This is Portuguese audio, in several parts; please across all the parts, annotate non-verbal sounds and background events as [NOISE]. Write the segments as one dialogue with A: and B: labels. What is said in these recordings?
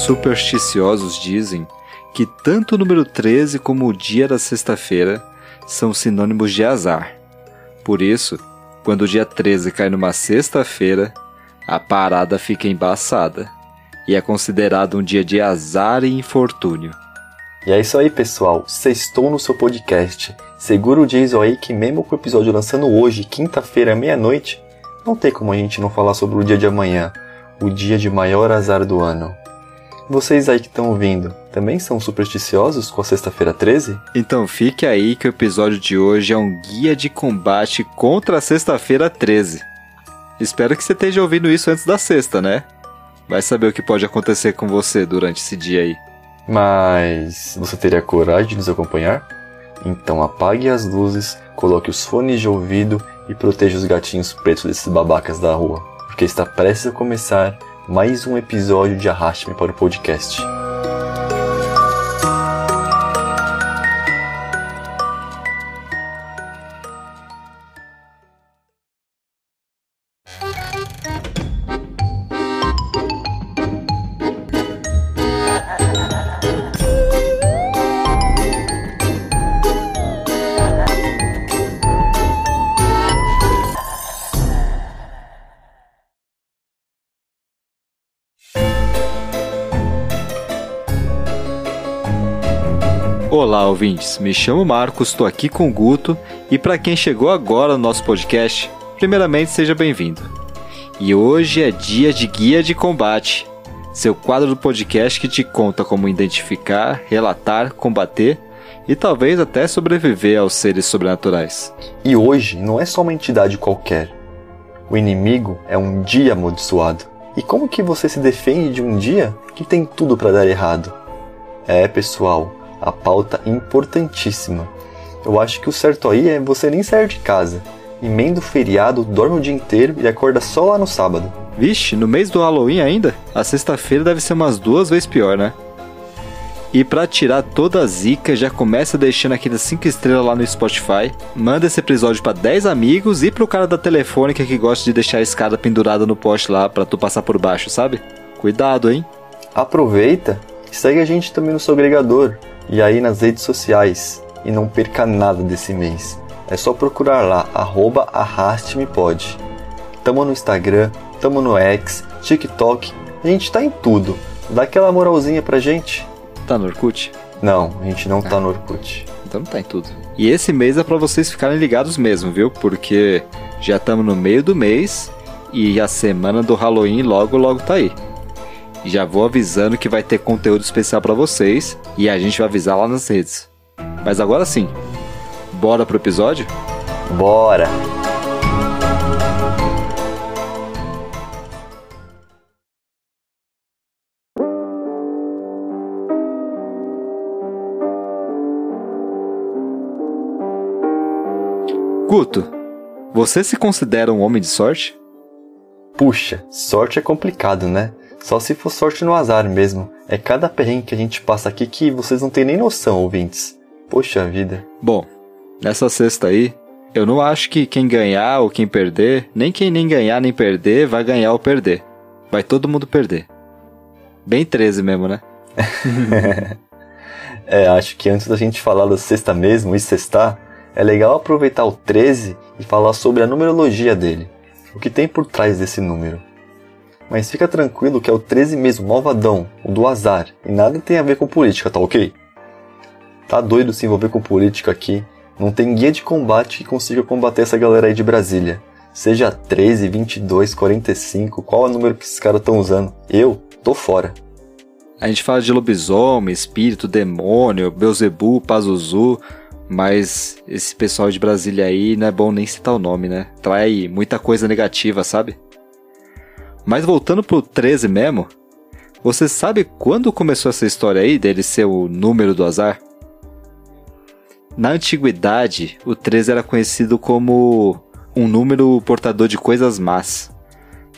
A: Supersticiosos dizem que tanto o número 13 como o dia da sexta-feira são sinônimos de azar. Por isso, quando o dia 13 cai numa sexta-feira, a parada fica embaçada e é considerado um dia de azar e infortúnio.
B: E é isso aí, pessoal. Sextou no seu podcast. Segura o diesel aí que mesmo com o episódio lançando hoje, quinta-feira, meia-noite, não tem como a gente não falar sobre o dia de amanhã, o dia de maior azar do ano. Vocês aí que estão ouvindo, também são supersticiosos com a sexta-feira 13?
A: Então fique aí que o episódio de hoje é um guia de combate contra a sexta-feira 13. Espero que você esteja ouvindo isso antes da sexta, né? Vai saber o que pode acontecer com você durante esse dia aí.
B: Mas você teria coragem de nos acompanhar? Então apague as luzes, coloque os fones de ouvido e proteja os gatinhos pretos desses babacas da rua, porque está prestes a começar mais um episódio de Arraste-me para o podcast.
A: Olá, ouvintes. Me chamo Marcos, estou aqui com o Guto e para quem chegou agora no nosso podcast, primeiramente seja bem-vindo. E hoje é dia de Guia de Combate, seu quadro do podcast que te conta como identificar, relatar, combater e talvez até sobreviver aos seres sobrenaturais.
B: E hoje não é só uma entidade qualquer. O inimigo é um dia amaldiçoado. E como que você se defende de um dia que tem tudo para dar errado? É, pessoal, a pauta importantíssima. Eu acho que o certo aí é você nem sair de casa. Emenda o feriado, dorme o dia inteiro e acorda só lá no sábado.
A: Vixe, no mês do Halloween ainda? A sexta-feira deve ser umas duas vezes pior, né? E para tirar toda a zica, já começa deixando aquelas 5 estrelas lá no Spotify. Manda esse episódio para 10 amigos e pro cara da telefônica que gosta de deixar a escada pendurada no poste lá para tu passar por baixo, sabe? Cuidado, hein?
B: Aproveita e segue a gente também no seu agregador e aí nas redes sociais e não perca nada desse mês. É só procurar lá, arroba arrastmepod. Tamo no Instagram, tamo no X, TikTok, a gente tá em tudo. Dá aquela moralzinha pra gente.
A: Tá no Orkut?
B: Não, a gente não tá no Orkut.
A: Então não tá em tudo. E esse mês é para vocês ficarem ligados mesmo, viu? Porque já estamos no meio do mês e a semana do Halloween logo logo tá aí. Já vou avisando que vai ter conteúdo especial para vocês e a gente vai avisar lá nas redes. Mas agora sim, bora pro episódio?
B: Bora!
A: Guto, você se considera um homem de sorte?
B: Puxa, sorte é complicado, né? Só se for sorte no azar mesmo. É cada perrengue que a gente passa aqui que vocês não têm nem noção, ouvintes. Poxa vida.
A: Bom, nessa sexta aí, eu não acho que quem ganhar ou quem perder, nem quem nem ganhar nem perder, vai ganhar ou perder. Vai todo mundo perder. Bem 13 mesmo, né? [LAUGHS]
B: é, acho que antes da gente falar da sexta mesmo e sextar, é legal aproveitar o 13 e falar sobre a numerologia dele. O que tem por trás desse número. Mas fica tranquilo que é o 13 mesmo, malvadão, o do azar, e nada tem a ver com política, tá ok? Tá doido se envolver com política aqui? Não tem guia de combate que consiga combater essa galera aí de Brasília. Seja 13, 22, 45, qual é o número que esses caras estão usando? Eu tô fora.
A: A gente fala de lobisomem, espírito, demônio, Beuzebu, Pazuzu, mas esse pessoal de Brasília aí não é bom nem citar o nome, né? Trai muita coisa negativa, sabe? Mas voltando pro 13 mesmo, você sabe quando começou essa história aí dele ser o número do azar? Na antiguidade, o 13 era conhecido como um número portador de coisas más.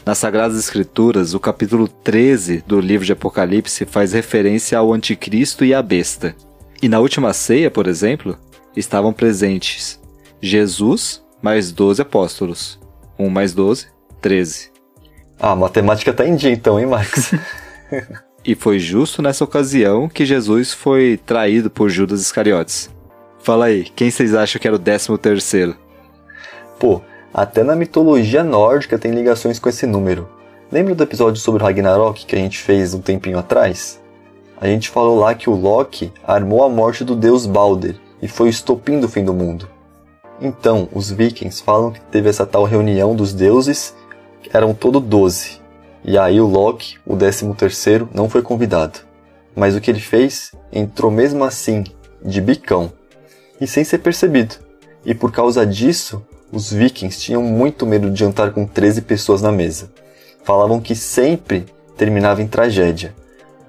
A: Nas Sagradas Escrituras, o capítulo 13 do livro de Apocalipse faz referência ao Anticristo e à besta. E na última ceia, por exemplo, estavam presentes Jesus mais 12 apóstolos. 1 mais 12, 13.
B: Ah, a matemática tá em dia então, hein, Marcos? [LAUGHS]
A: E foi justo nessa ocasião que Jesus foi traído por Judas Iscariotes. Fala aí, quem vocês acham que era o décimo terceiro?
B: Pô, até na mitologia nórdica tem ligações com esse número. Lembra do episódio sobre Ragnarok que a gente fez um tempinho atrás? A gente falou lá que o Loki armou a morte do deus Balder e foi o estopim do fim do mundo. Então, os vikings falam que teve essa tal reunião dos deuses, eram todo doze. E aí o Loki, o décimo terceiro, não foi convidado. Mas o que ele fez? Entrou mesmo assim, de bicão, e sem ser percebido. E por causa disso, os vikings tinham muito medo de jantar com 13 pessoas na mesa. Falavam que sempre terminava em tragédia.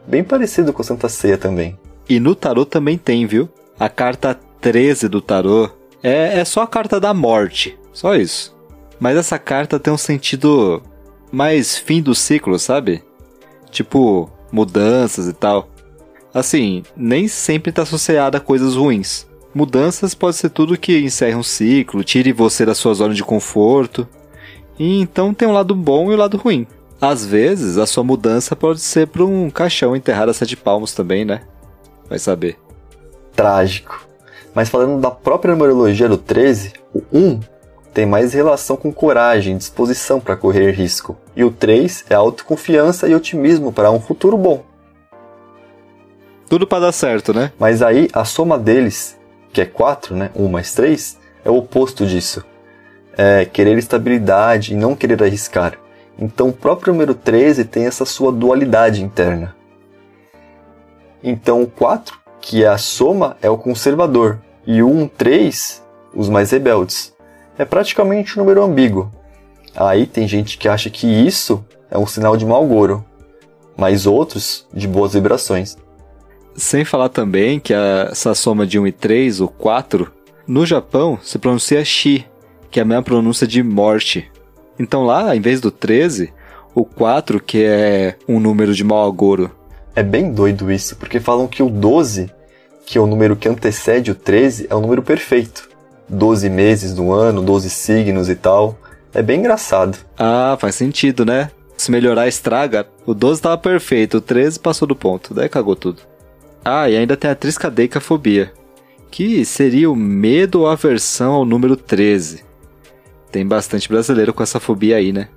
B: Bem parecido com a Santa Ceia também.
A: E no tarô também tem, viu? A carta 13 do tarô é, é só a carta da morte. Só isso. Mas essa carta tem um sentido mais fim do ciclo, sabe? Tipo, mudanças e tal. Assim, nem sempre está associada a coisas ruins. Mudanças pode ser tudo que encerre um ciclo, tire você da sua zona de conforto. E então tem um lado bom e um lado ruim. Às vezes, a sua mudança pode ser para um caixão enterrado a sete palmos também, né? Vai saber.
B: Trágico. Mas falando da própria numerologia do 13, o 1 tem mais relação com coragem, disposição para correr risco. E o 3 é autoconfiança e otimismo para um futuro bom.
A: Tudo para dar certo, né?
B: Mas aí a soma deles que é 4, né? 1 mais 3, é o oposto disso. É querer estabilidade e não querer arriscar. Então o próprio número 13 tem essa sua dualidade interna. Então o 4, que é a soma, é o conservador. E o 1, 3, os mais rebeldes. É praticamente um número ambíguo. Aí tem gente que acha que isso é um sinal de mau gouro, mas outros de boas vibrações.
A: Sem falar também que a, essa soma de 1 e 3, o 4, no Japão se pronuncia Shi, que é a mesma pronúncia de morte. Então lá, em vez do 13, o 4, que é um número de mau agouro.
B: É bem doido isso, porque falam que o 12, que é o número que antecede o 13, é o número perfeito. 12 meses do ano, 12 signos e tal. É bem engraçado.
A: Ah, faz sentido, né? Se melhorar, estraga. O 12 tava perfeito, o 13 passou do ponto, daí cagou tudo. Ah, e ainda tem a triscadeicafobia, que seria o medo ou aversão ao número 13. Tem bastante brasileiro com essa fobia aí, né?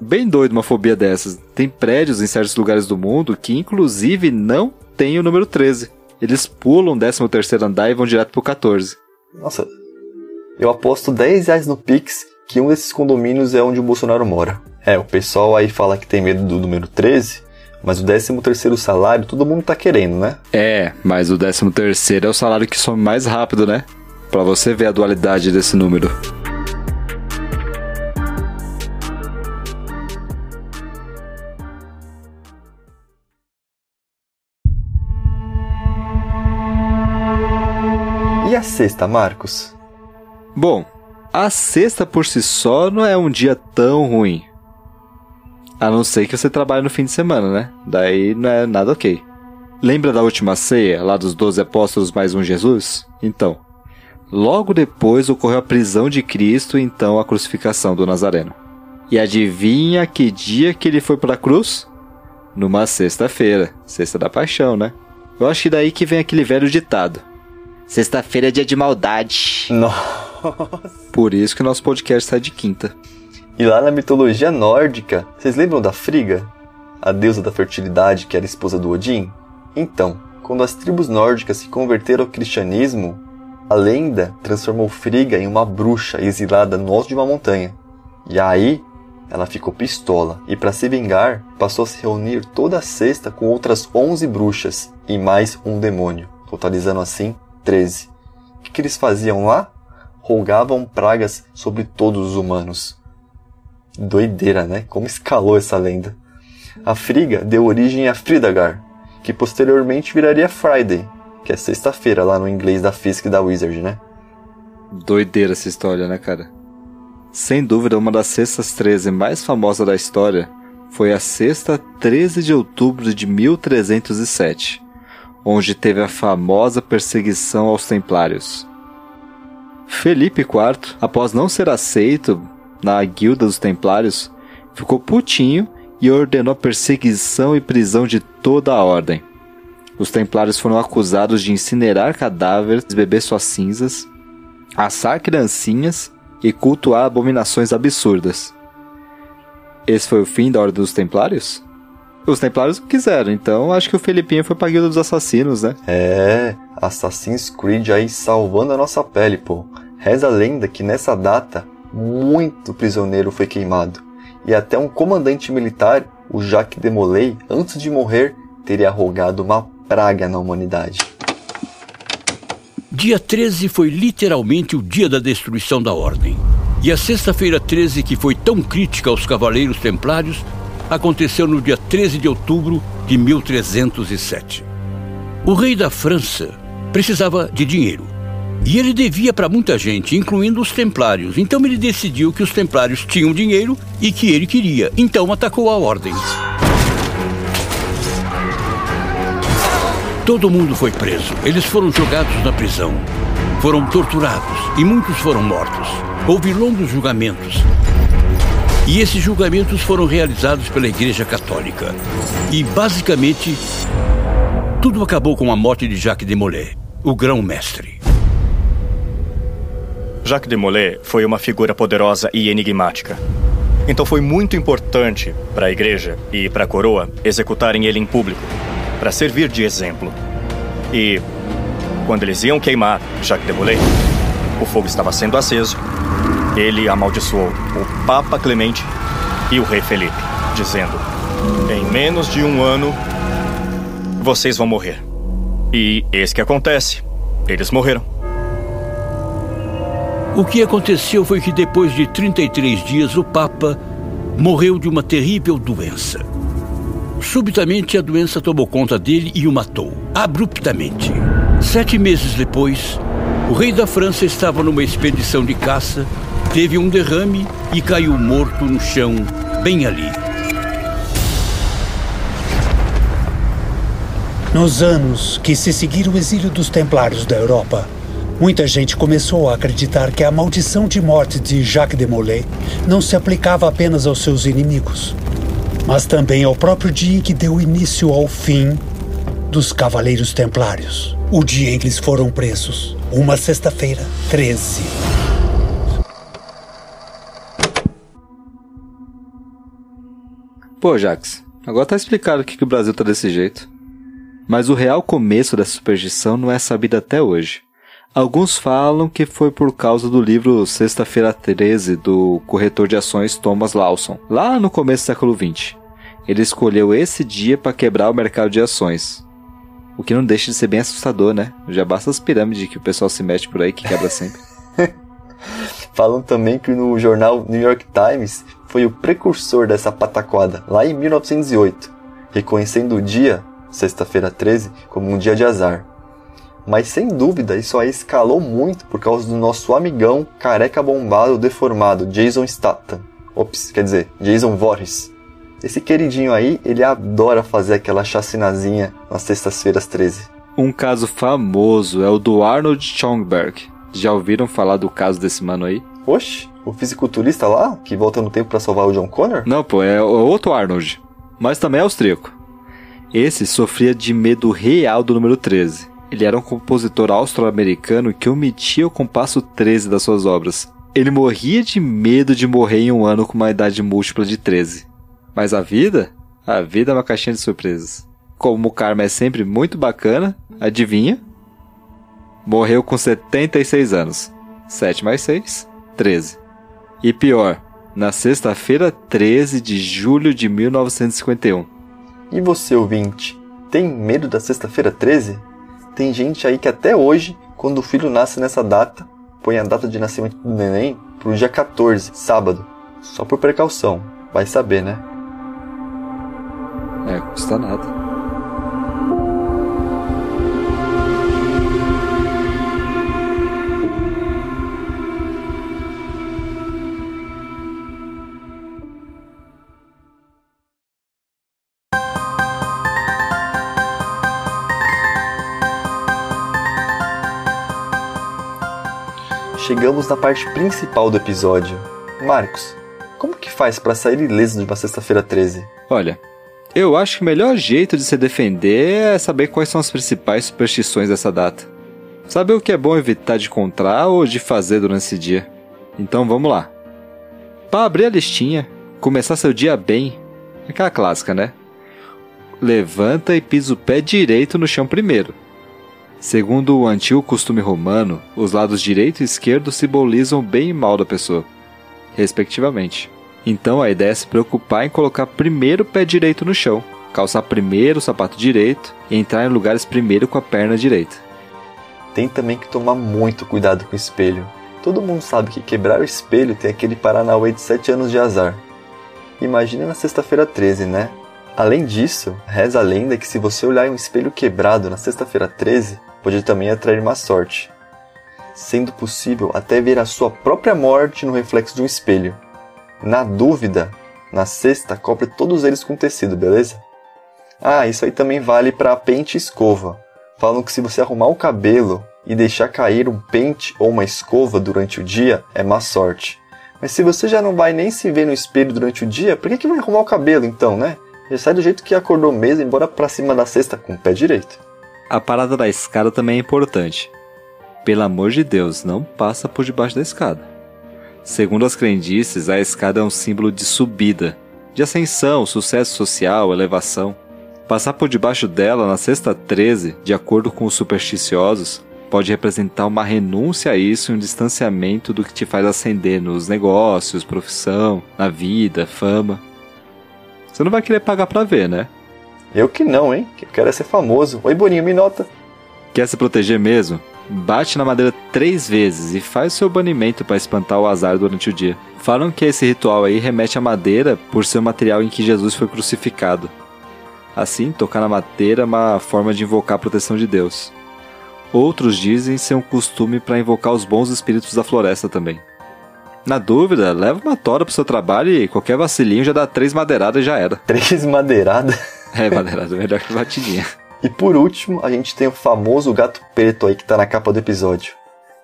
A: Bem doido uma fobia dessas. Tem prédios em certos lugares do mundo que inclusive não tem o número 13. Eles pulam o 13 terceiro andar e vão direto pro 14.
B: Nossa, eu aposto 10 reais no Pix que um desses condomínios é onde o Bolsonaro mora. É, o pessoal aí fala que tem medo do número 13, mas o 13 terceiro salário todo mundo tá querendo, né?
A: É, mas o 13 terceiro é o salário que some mais rápido, né? Para você ver a dualidade desse número.
B: Sexta, Marcos?
A: Bom, a sexta por si só não é um dia tão ruim. A não ser que você trabalhe no fim de semana, né? Daí não é nada ok. Lembra da última ceia, lá dos doze apóstolos mais um Jesus? Então, logo depois ocorreu a prisão de Cristo e então a crucificação do Nazareno. E adivinha que dia que ele foi para a cruz? Numa sexta-feira, sexta da paixão, né? Eu acho que daí que vem aquele velho ditado. Sexta-feira é dia de maldade.
B: Nossa.
A: Por isso que nosso podcast sai de quinta.
B: E lá na mitologia nórdica, vocês lembram da Frigga? A deusa da fertilidade que era esposa do Odin? Então, quando as tribos nórdicas se converteram ao cristianismo, a lenda transformou Frigga em uma bruxa exilada no alto de uma montanha. E aí, ela ficou pistola e para se vingar, passou a se reunir toda sexta com outras 11 bruxas e mais um demônio, totalizando assim 13. O que, que eles faziam lá? Rogavam pragas sobre todos os humanos. Doideira, né? Como escalou essa lenda. A Frigga deu origem a Fridagar, que posteriormente viraria Friday, que é sexta-feira lá no inglês da Fisk e da Wizard, né?
A: Doideira essa história, né, cara? Sem dúvida, uma das sextas 13 mais famosas da história foi a sexta 13 de outubro de 1307, onde teve a famosa perseguição aos templários. Felipe IV, após não ser aceito na guilda dos templários, ficou putinho e ordenou perseguição e prisão de toda a ordem. Os templários foram acusados de incinerar cadáveres, beber suas cinzas, assar criancinhas e cultuar abominações absurdas. Esse foi o fim da Ordem dos Templários? Os Templários quiseram, então acho que o Felipinho foi pra Guilda dos Assassinos, né?
B: É, Assassin's Creed aí salvando a nossa pele, pô. Reza a lenda que nessa data muito prisioneiro foi queimado. E até um comandante militar, o Jacques de Molay, antes de morrer, teria rogado uma praga na humanidade.
C: Dia 13 foi literalmente o dia da destruição da Ordem. E a sexta-feira 13, que foi tão crítica aos Cavaleiros Templários, aconteceu no dia 13 de outubro de 1307. O rei da França precisava de dinheiro. E ele devia para muita gente, incluindo os templários. Então ele decidiu que os templários tinham dinheiro e que ele queria. Então atacou a ordem. Todo mundo foi preso. Eles foram jogados na prisão. Foram torturados e muitos foram mortos. Houve longos julgamentos. E esses julgamentos foram realizados pela Igreja Católica. E, basicamente, tudo acabou com a morte de Jacques de Molay, o grão-mestre.
D: Jacques de Molay foi uma figura poderosa e enigmática. Então foi muito importante para a igreja e para a coroa executarem ele em público, para servir de exemplo. E quando eles iam queimar Jacques de Molay, o fogo estava sendo aceso ele amaldiçoou o Papa Clemente e o Rei Felipe, dizendo: Em menos de um ano, vocês vão morrer. E eis que acontece: eles morreram.
C: O que aconteceu foi que depois de 33 dias, o Papa morreu de uma terrível doença. Subitamente, a doença tomou conta dele e o matou, abruptamente. Sete meses depois, o rei da França estava numa expedição de caça teve um derrame e caiu morto no chão, bem ali.
E: Nos anos que se seguiram o exílio dos Templários da Europa, muita gente começou a acreditar que a maldição de morte de Jacques de Molay não se aplicava apenas aos seus inimigos, mas também ao próprio dia em que deu início ao fim dos Cavaleiros Templários. O dia em que eles foram presos, uma sexta-feira, 13.
A: Pô, Jax, agora tá explicado que, que o Brasil tá desse jeito. Mas o real começo dessa superstição não é sabido até hoje. Alguns falam que foi por causa do livro Sexta-feira 13 do corretor de ações Thomas Lawson, lá no começo do século XX. Ele escolheu esse dia para quebrar o mercado de ações. O que não deixa de ser bem assustador, né? Já basta as pirâmides que o pessoal se mete por aí que quebra sempre. [LAUGHS]
B: Falam também que no jornal New York Times foi o precursor dessa pataquada, lá em 1908, reconhecendo o dia, sexta-feira 13, como um dia de azar. Mas sem dúvida isso aí escalou muito por causa do nosso amigão careca bombado deformado, Jason Statham. Ops, quer dizer, Jason Voorhees. Esse queridinho aí, ele adora fazer aquela chacinazinha nas sextas-feiras 13.
A: Um caso famoso é o do Arnold Schomburg. Já ouviram falar do caso desse mano aí?
B: Oxe, o fisiculturista lá, que volta no tempo para salvar o John Connor?
A: Não, pô, é outro Arnold. Mas também é austríaco. Esse sofria de medo real do número 13. Ele era um compositor austro-americano que omitia o compasso 13 das suas obras. Ele morria de medo de morrer em um ano com uma idade múltipla de 13. Mas a vida? A vida é uma caixinha de surpresas. Como o karma é sempre muito bacana, adivinha? Morreu com 76 anos. 7 mais 6, 13. E pior, na sexta-feira 13 de julho de 1951.
B: E você, ouvinte, tem medo da sexta-feira 13? Tem gente aí que até hoje, quando o filho nasce nessa data, põe a data de nascimento do neném pro dia 14, sábado. Só por precaução. Vai saber, né?
A: É, custa nada.
B: Chegamos na parte principal do episódio. Marcos, como que faz para sair ileso de uma sexta-feira 13?
A: Olha, eu acho que o melhor jeito de se defender é saber quais são as principais superstições dessa data. Saber o que é bom evitar de encontrar ou de fazer durante esse dia. Então vamos lá. Para abrir a listinha, começar seu dia bem, aquela clássica, né? Levanta e pisa o pé direito no chão primeiro. Segundo o antigo costume romano, os lados direito e esquerdo simbolizam o bem e mal da pessoa, respectivamente. Então a ideia é se preocupar em colocar primeiro o pé direito no chão, calçar primeiro o sapato direito e entrar em lugares primeiro com a perna direita.
B: Tem também que tomar muito cuidado com o espelho. Todo mundo sabe que quebrar o espelho tem aquele Paranauê de 7 anos de azar. Imagina na sexta-feira 13, né? Além disso, reza a lenda que se você olhar em um espelho quebrado na sexta-feira 13, pode também atrair má sorte. Sendo possível até ver a sua própria morte no reflexo de um espelho. Na dúvida, na sexta, cobre todos eles com tecido, beleza? Ah, isso aí também vale para pente e escova. Falam que se você arrumar o cabelo e deixar cair um pente ou uma escova durante o dia, é má sorte. Mas se você já não vai nem se ver no espelho durante o dia, por que, que vai arrumar o cabelo então, né? Já sai do jeito que acordou mesmo e bora pra cima da cesta com o pé direito.
A: A parada da escada também é importante. Pelo amor de Deus, não passa por debaixo da escada. Segundo as crendices, a escada é um símbolo de subida, de ascensão, sucesso social, elevação. Passar por debaixo dela na sexta 13, de acordo com os supersticiosos, pode representar uma renúncia a isso e um distanciamento do que te faz ascender nos negócios, profissão, na vida, fama. Você não vai querer pagar pra ver, né?
B: Eu que não, hein? Que eu quero é ser famoso. Oi, Boninho, me nota.
A: Quer se proteger mesmo? Bate na madeira três vezes e faz seu banimento para espantar o azar durante o dia. Falam que esse ritual aí remete à madeira por ser o material em que Jesus foi crucificado. Assim, tocar na madeira é uma forma de invocar a proteção de Deus. Outros dizem ser um costume para invocar os bons espíritos da floresta também. Na dúvida, leva uma tora pro seu trabalho e qualquer vacilinho já dá três madeiradas e já era.
B: Três madeiradas? [LAUGHS]
A: É, madeirada, melhor que batidinha.
B: E por último, a gente tem o famoso gato preto aí que tá na capa do episódio.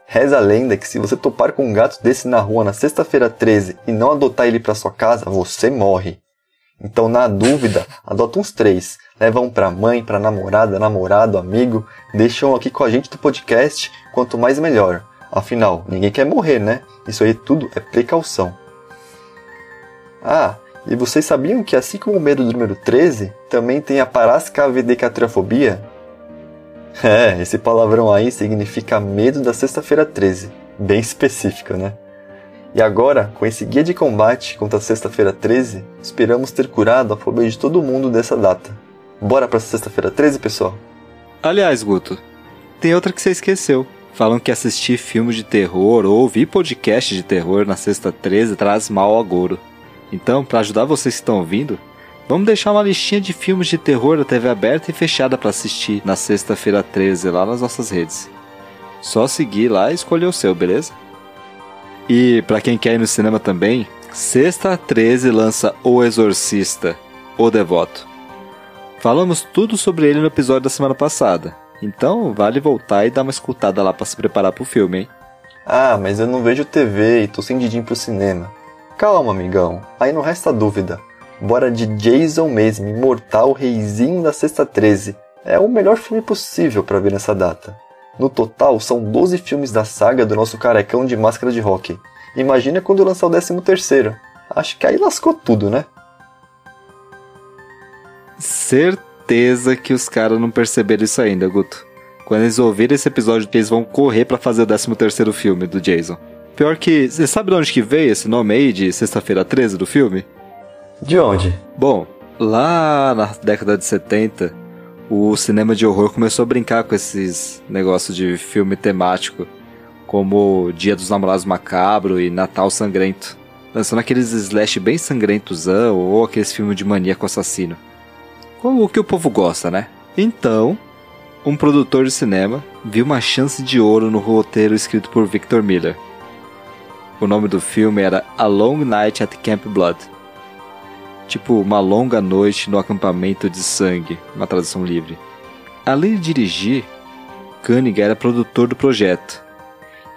B: Reza a lenda que se você topar com um gato desse na rua na sexta-feira 13 e não adotar ele para sua casa, você morre. Então, na dúvida, adota uns três. Leva um pra mãe, pra namorada, namorado, amigo. Deixa um aqui com a gente do podcast. Quanto mais melhor. Afinal, ninguém quer morrer, né? Isso aí tudo é precaução. Ah, e vocês sabiam que assim como o medo do número 13, também tem a parascavedecatriofobia? É, esse palavrão aí significa medo da sexta-feira 13. Bem específico, né? E agora, com esse guia de combate contra a sexta-feira 13, esperamos ter curado a fobia de todo mundo dessa data. Bora pra sexta-feira 13, pessoal?
A: Aliás, Guto, tem outra que você esqueceu. Falam que assistir filmes de terror ou ouvir podcast de terror na sexta 13 traz mal ao agouro. Então, para ajudar vocês que estão ouvindo, vamos deixar uma listinha de filmes de terror da TV aberta e fechada para assistir na sexta-feira 13 lá nas nossas redes. Só seguir lá e escolher o seu, beleza? E para quem quer ir no cinema também, sexta 13 lança O Exorcista, O Devoto. Falamos tudo sobre ele no episódio da semana passada, então vale voltar e dar uma escutada lá para se preparar pro filme, hein?
B: Ah, mas eu não vejo TV e tô sem didinho pro cinema. Calma, amigão, aí não resta dúvida. Bora de Jason mesmo, imortal reizinho da sexta 13. É o melhor filme possível para ver nessa data. No total, são 12 filmes da saga do nosso carecão de máscara de rock. Imagina quando lançar o 13 terceiro. Acho que aí lascou tudo, né?
A: Certeza que os caras não perceberam isso ainda, Guto. Quando eles ouvirem esse episódio, eles vão correr para fazer o 13 terceiro filme do Jason. Pior que, você sabe de onde que veio esse nome aí de Sexta-feira 13 do filme?
B: De onde?
A: Bom, lá na década de 70, o cinema de horror começou a brincar com esses negócios de filme temático, como Dia dos Namorados Macabro e Natal Sangrento, lançando aqueles slash bem sangrentos ou aqueles filmes de maníaco assassino. O que o povo gosta, né? Então, um produtor de cinema viu uma chance de ouro no roteiro escrito por Victor Miller. O nome do filme era A Long Night at Camp Blood tipo uma longa noite no acampamento de sangue, uma tradução livre. Além de dirigir, Koenig era produtor do projeto.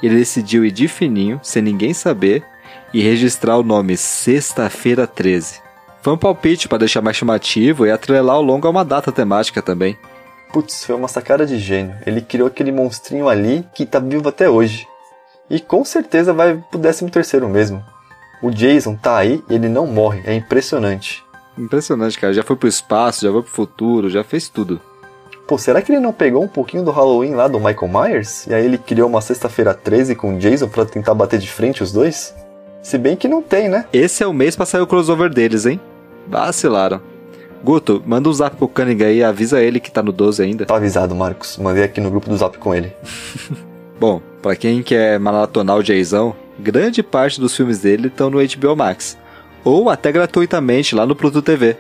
A: Ele decidiu ir de fininho, sem ninguém saber, e registrar o nome Sexta-feira 13. Foi um palpite para deixar mais chamativo e atrelar o longo a uma data temática também.
B: Putz, foi uma sacada de gênio. Ele criou aquele monstrinho ali que tá vivo até hoje. E com certeza vai pro 13 terceiro mesmo. O Jason tá aí e ele não morre, é impressionante.
A: Impressionante, cara. Já foi pro espaço, já foi pro futuro, já fez tudo.
B: Pô, será que ele não pegou um pouquinho do Halloween lá do Michael Myers? E aí ele criou uma sexta-feira 13 com o Jason pra tentar bater de frente os dois? Se bem que não tem, né?
A: Esse é o mês pra sair o crossover deles, hein? Vacilaram. Guto, manda um zap pro Cunningham aí, avisa ele que tá no 12 ainda.
B: Tá avisado, Marcos. Mandei aqui no grupo do zap com ele. [LAUGHS]
A: Bom, pra quem quer maratonar o Jayzão, grande parte dos filmes dele estão no HBO Max. Ou até gratuitamente lá no Pluto TV.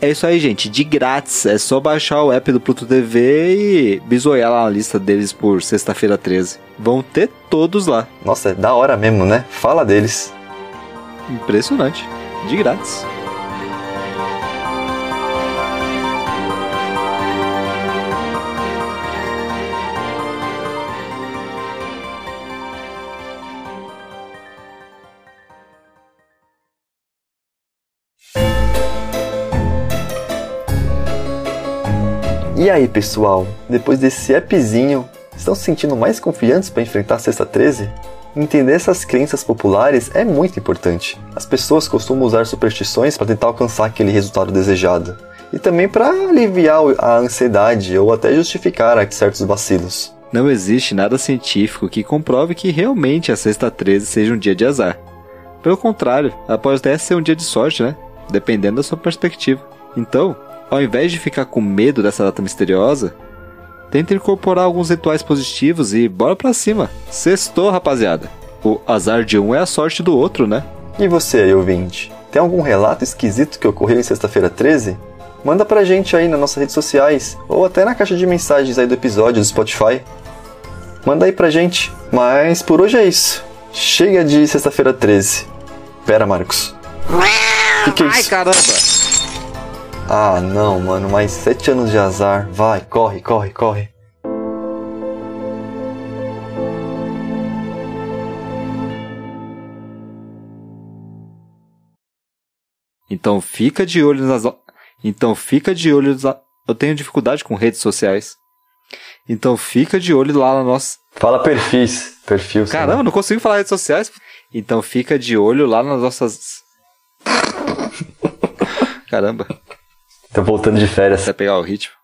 A: É isso aí, gente. De grátis. É só baixar o app do Pluto TV e bisoiar lá na lista deles por sexta-feira 13. Vão ter todos lá.
B: Nossa, é da hora mesmo, né? Fala deles.
A: Impressionante. De grátis.
B: Aí, pessoal? Depois desse appzinho, estão se sentindo mais confiantes para enfrentar a Sexta 13? Entender essas crenças populares é muito importante. As pessoas costumam usar superstições para tentar alcançar aquele resultado desejado, e também para aliviar a ansiedade ou até justificar certos vacilos.
A: Não existe nada científico que comprove que realmente a sexta 13 seja um dia de azar. Pelo contrário, ela pode até ser um dia de sorte, né? Dependendo da sua perspectiva. Então, ao invés de ficar com medo dessa data misteriosa, tenta incorporar alguns rituais positivos e bora pra cima. Sextou, rapaziada. O azar de um é a sorte do outro, né?
B: E você aí, ouvinte? Tem algum relato esquisito que ocorreu em sexta-feira 13? Manda pra gente aí nas nossas redes sociais ou até na caixa de mensagens aí do episódio do Spotify. Manda aí pra gente. Mas por hoje é isso. Chega de sexta-feira 13. Pera, Marcos. Que que é isso?
A: Ai, caramba!
B: Ah, não, mano, mais sete anos de azar. Vai, corre, corre, corre.
A: Então fica de olho nas. Então fica de olho. Na... Eu tenho dificuldade com redes sociais. Então fica de olho lá na nossa.
B: Fala perfis. Perfil.
A: Caramba, né? não consigo falar redes sociais. Então fica de olho lá nas nossas. [LAUGHS] Caramba.
B: Tô voltando de férias.
A: Vai pegar o ritmo.